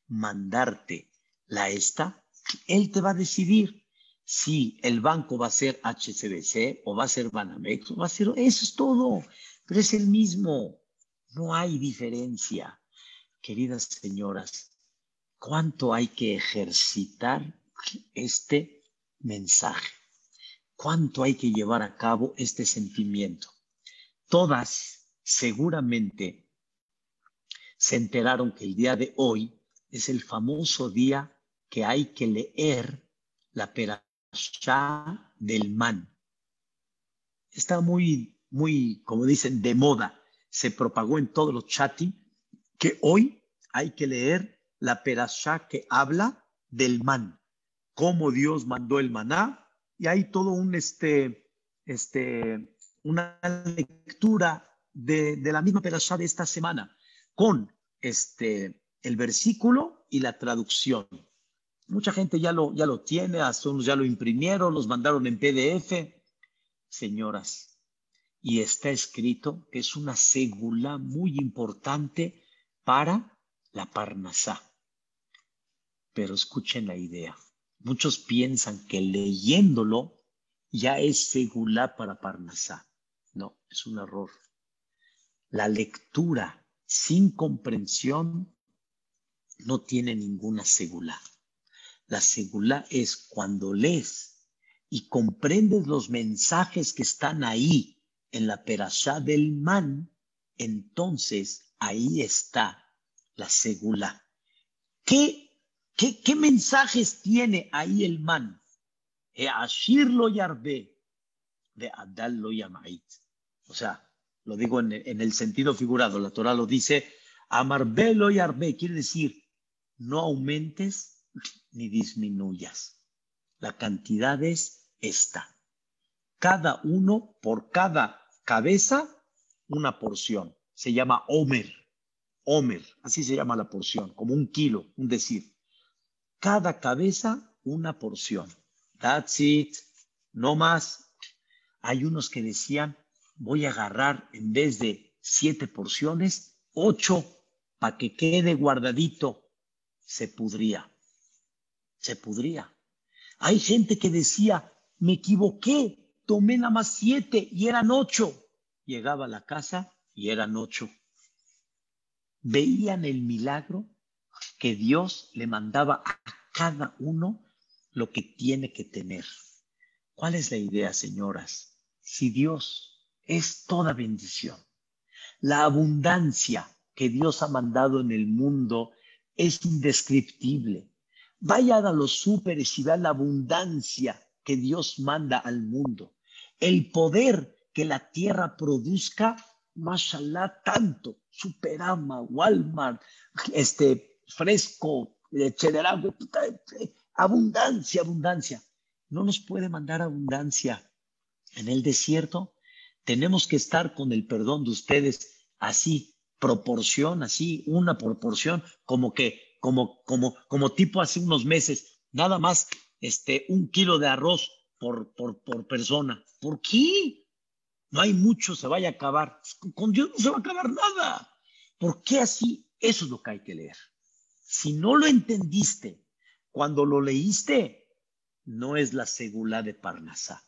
mandarte la esta? Él te va a decidir si el banco va a ser HCBC o va a ser Banamex va a ser, eso es todo, pero es el mismo, no hay diferencia. Queridas señoras, ¿cuánto hay que ejercitar este mensaje. ¿Cuánto hay que llevar a cabo este sentimiento? Todas seguramente se enteraron que el día de hoy es el famoso día que hay que leer la perashá del man. Está muy, muy, como dicen, de moda. Se propagó en todos los chatting que hoy hay que leer la perashá que habla del man cómo Dios mandó el maná, y hay todo un, este, este, una lectura de, la misma perashá de esta semana, con este, el versículo y la traducción. Mucha gente ya lo, ya lo tiene, hasta unos ya lo imprimieron, los mandaron en PDF. Señoras, y está escrito que es una segula muy importante para la Parnasá. Pero escuchen la idea. Muchos piensan que leyéndolo ya es segulá para Parnasá. No, es un error. La lectura sin comprensión no tiene ninguna segula. La segula es cuando lees y comprendes los mensajes que están ahí en la perashá del man, entonces ahí está la segula. ¿Qué, mensajes tiene ahí el man? Ashir lo yarbe, de adal lo yamait. O sea, lo digo en, el sentido figurado, la Torah lo dice, amarbelo y arbe, quiere decir, no aumentes ni disminuyas. La cantidad es esta. Cada uno por cada cabeza, una porción. Se llama Omer. Omer, así se llama la porción, como un kilo, un decir. Cada cabeza, una porción. That's it. No más. Hay unos que decían, voy a agarrar en vez de siete porciones, ocho para que quede guardadito. Se pudría. Se pudría. Hay gente que decía, me equivoqué, tomé nada más siete y eran ocho. Llegaba a la casa y eran ocho. Veían el milagro que Dios le mandaba a cada uno lo que tiene que tener. ¿Cuál es la idea, señoras? Si Dios es toda bendición. La abundancia que Dios ha mandado en el mundo es indescriptible. Vaya a los súperes y vea la abundancia que Dios manda al mundo. El poder que la tierra produzca, mashallah, tanto. Superama, Walmart, este, fresco, etcétera. Abundancia, abundancia. No nos puede mandar abundancia en el desierto tenemos que estar con el perdón de ustedes así, proporción, así, una proporción, como que, como, como, como tipo hace unos meses, nada más este, un kilo de arroz por, por, por persona. ¿Por qué? No hay mucho, se vaya a acabar. Con Dios no se va a acabar nada. ¿Por qué así? Eso es lo que hay que leer. Si no lo entendiste cuando lo leíste, no es la segula de Parnasá.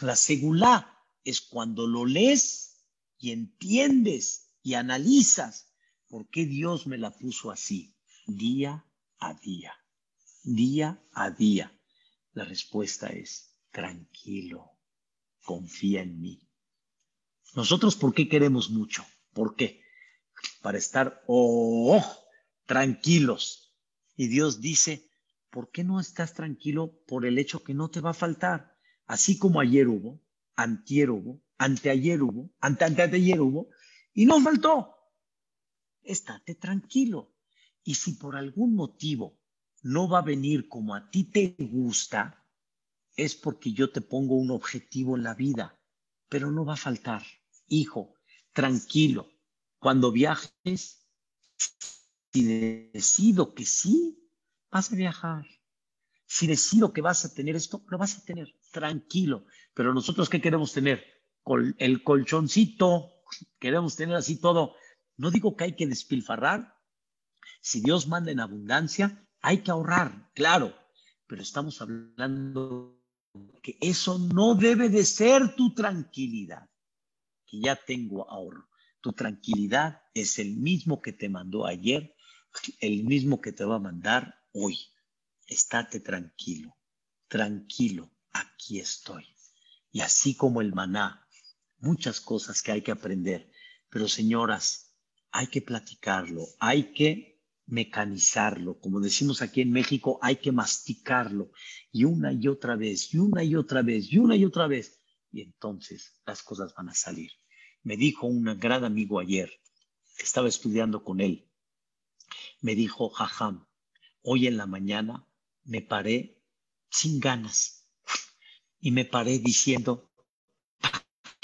La segula es cuando lo lees y entiendes y analizas por qué Dios me la puso así, día a día, día a día. La respuesta es, tranquilo, confía en mí. Nosotros, ¿por qué queremos mucho? ¿Por qué? Para estar, oh, tranquilos. Y Dios dice, ¿por qué no estás tranquilo por el hecho que no te va a faltar? Así como ayer hubo, antier hubo, anteayer hubo, ante, anteayer hubo, y no faltó. Estate tranquilo. Y si por algún motivo no va a venir como a ti te gusta, es porque yo te pongo un objetivo en la vida, pero no va a faltar. Hijo, tranquilo. Cuando viajes, si decido que sí, vas a viajar. Si decido que vas a tener esto, lo vas a tener tranquilo. Pero nosotros, ¿qué queremos tener? el colchoncito, queremos tener así todo. No digo que hay que despilfarrar. Si Dios manda en abundancia, hay que ahorrar, claro. Pero estamos hablando que eso no debe de ser tu tranquilidad, que ya tengo ahorro. Tu tranquilidad es el mismo que te mandó ayer, el mismo que te va a mandar hoy. Estate tranquilo, tranquilo, aquí estoy. Y así como el maná, muchas cosas que hay que aprender. Pero señoras, hay que platicarlo, hay que mecanizarlo. Como decimos aquí en México, hay que masticarlo. Y una y otra vez, y una y otra vez, y una y otra vez. Y entonces las cosas van a salir. Me dijo un gran amigo ayer, estaba estudiando con él, me dijo, Jajam, hoy en la mañana me paré sin ganas y me paré diciendo, ¿para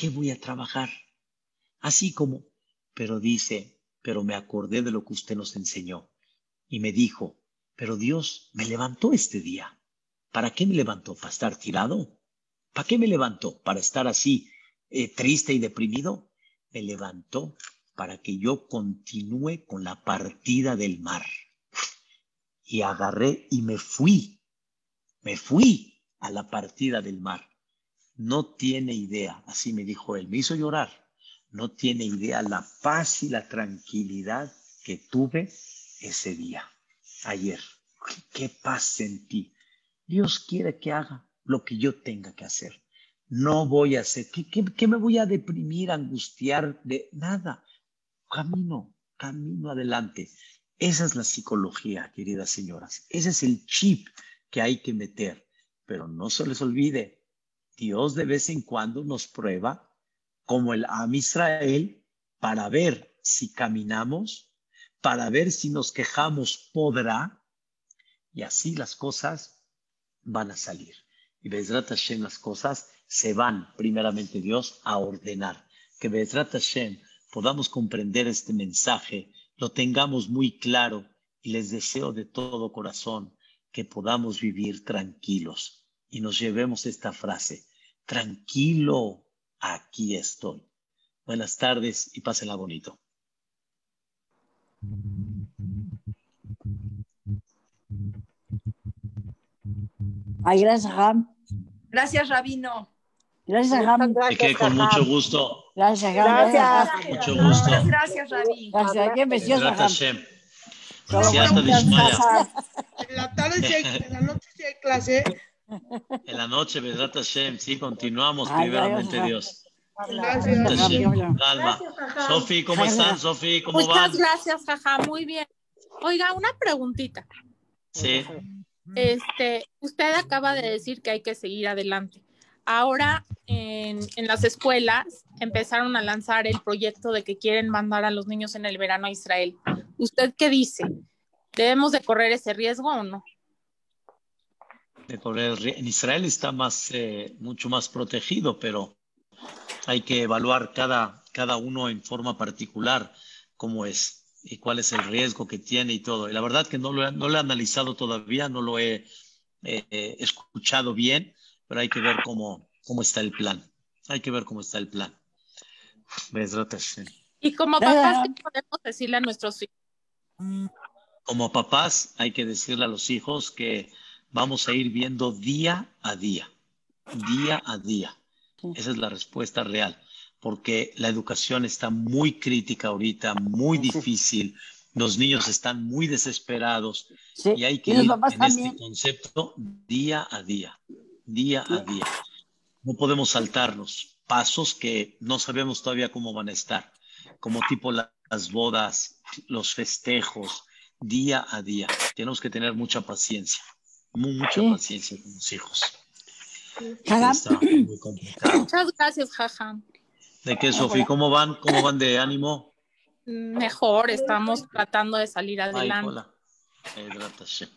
qué voy a trabajar? Así como, pero dice, pero me acordé de lo que usted nos enseñó y me dijo, pero Dios me levantó este día. ¿Para qué me levantó? ¿Para estar tirado? ¿Para qué me levantó? ¿Para estar así eh, triste y deprimido? Me levantó para que yo continúe con la partida del mar. Y agarré y me fui me fui a la partida del mar. No tiene idea, así me dijo él, me hizo llorar, no tiene idea la paz y la tranquilidad que tuve ese día, ayer. Qué paz sentí. Dios quiere que haga lo que yo tenga que hacer. No voy a hacer, ¿qué, me voy a deprimir, angustiar de nada? Camino, camino adelante. Esa es la psicología, queridas señoras. Ese es el chip que hay que meter. Pero no se les olvide, Dios de vez en cuando nos prueba como el Am Israel para ver si caminamos, para ver si nos quejamos, podrá. Y así las cosas van a salir. Y Bezrat Hashem las cosas se van, primeramente Dios, a ordenar. Que Bezrat Hashem podamos comprender este mensaje lo tengamos muy claro y les deseo de todo corazón que podamos vivir tranquilos y nos llevemos esta frase, tranquilo, aquí estoy. Buenas tardes y pásenla bonito. Ay, gracias, Ram. Gracias, Rabino. Gracias, Ram. que con mucho gusto. Gracias, Ram. Gracias. Mucho gusto. Gracias, Rabino. Gracias. Ram. Hashem. Siyata Dishmaya. En la tarde en la noche sí hay clase. En la noche, Bezrat Hashem, sí, continuamos Ay, primeramente. Dios. Gracias. Sofi, ¿cómo están, Sofi? ¿Cómo Muchas van? gracias, jaja, muy bien. Oiga, una preguntita. Sí, Este, usted acaba de decir que hay que seguir adelante. Ahora en, en las escuelas empezaron a lanzar el proyecto de que quieren mandar a los niños en el verano a Israel. ¿Usted qué dice? ¿Debemos de correr ese riesgo o no? De correr. ri- En Israel está más, eh, mucho más protegido, pero hay que evaluar cada, cada uno en forma particular cómo es y cuál es el riesgo que tiene y todo. Y la verdad que no lo, he- no lo he analizado todavía, no lo he eh, escuchado bien, pero hay que ver cómo, cómo está el plan. Hay que ver cómo está el plan. Y como papás, ¿qué podemos decirle a nuestros hijos? Como papás, hay que decirle a los hijos que vamos a ir viendo día a día, día a día. Esa es la respuesta real, porque la educación está muy crítica ahorita, muy difícil. Los niños están muy desesperados Sí. y hay que Y ir en también. este concepto día a día, día a día. No podemos saltarnos pasos que no sabemos todavía cómo van a estar, como tipo la- las bodas, los festejos, día a día. Tenemos que tener mucha paciencia, mucha Sí. paciencia con los hijos. Jajam. Está muy complicado. Muchas gracias, jaja. ¿De qué, Sofi? ¿Cómo van? ¿Cómo van de ánimo? Mejor, estamos tratando de salir Ay, adelante. hola. Bezrat Hashem.